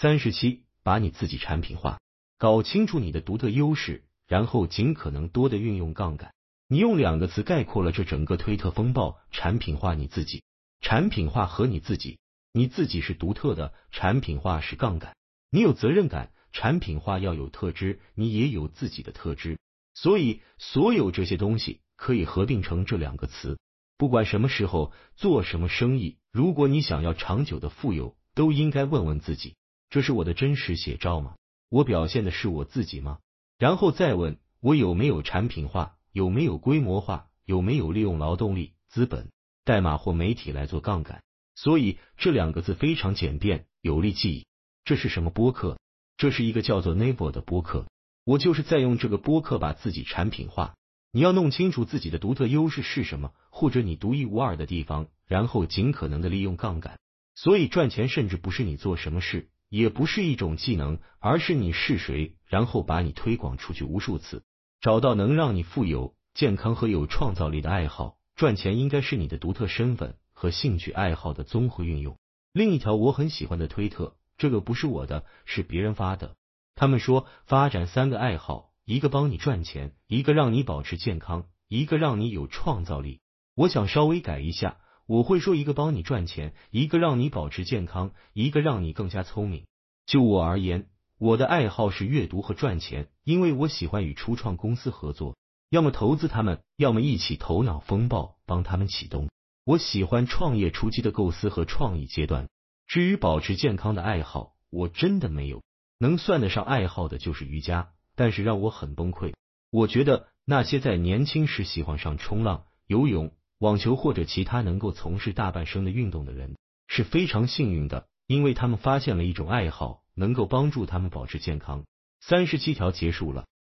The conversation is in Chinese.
三十七，把你自己产品化，搞清楚你的独特优势，然后尽可能多的运用杠杆。你用两个词概括了这整个推特风暴：产品化你自己，产品化和你自己。你自己是独特的，产品化是杠杆。你有责任感，产品化要有特质，你也有自己的特质。所以，所有这些东西可以合并成这两个词。不管什么时候做什么生意，如果你想要长久的富有，都应该问问自己。这是我的真实写照吗？我表现的是我自己吗？然后再问我有没有产品化，有没有规模化，有没有利用劳动力、资本、代码或媒体来做杠杆？所以这两个字非常简便，有力记忆。这是什么播客？这是一个叫做 Naver 的播客。我就是在用这个播客把自己产品化。你要弄清楚自己的独特优势是什么，或者你独一无二的地方，然后尽可能的利用杠杆。所以赚钱甚至不是你做什么事。也不是一种技能，而是你是谁，然后把你推广出去无数次，找到能让你富有、健康和有创造力的爱好。赚钱应该是你的独特身份和兴趣爱好的综合运用。另一条我很喜欢的推特，这个不是我的，是别人发的。他们说发展三个爱好，一个帮你赚钱，一个让你保持健康，一个让你有创造力。我想稍微改一下。我会说一个帮你赚钱，一个让你保持健康，一个让你更加聪明。就我而言，我的爱好是阅读和赚钱，因为我喜欢与初创公司合作，要么投资他们，要么一起头脑风暴帮他们启动。我喜欢创业初期的构思和创意阶段。至于保持健康的爱好，我真的没有。能算得上爱好的就是瑜伽，但是让我很崩溃。我觉得那些在年轻时喜欢上冲浪、游泳。网球或者其他能够从事大半生的运动的人是非常幸运的，因为他们发现了一种爱好，能够帮助他们保持健康。三十七条结束了。